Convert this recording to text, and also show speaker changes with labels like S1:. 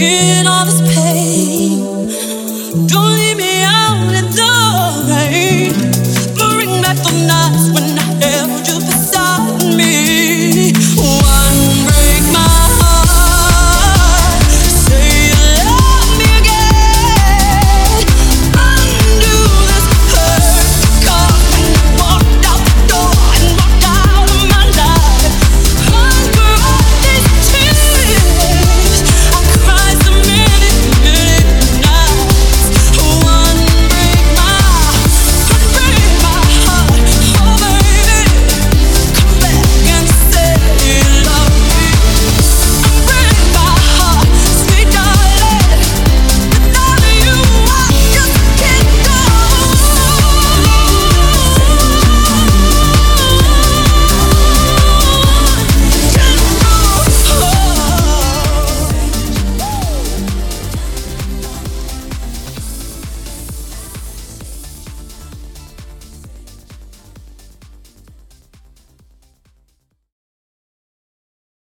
S1: In all this pain. Don't leave me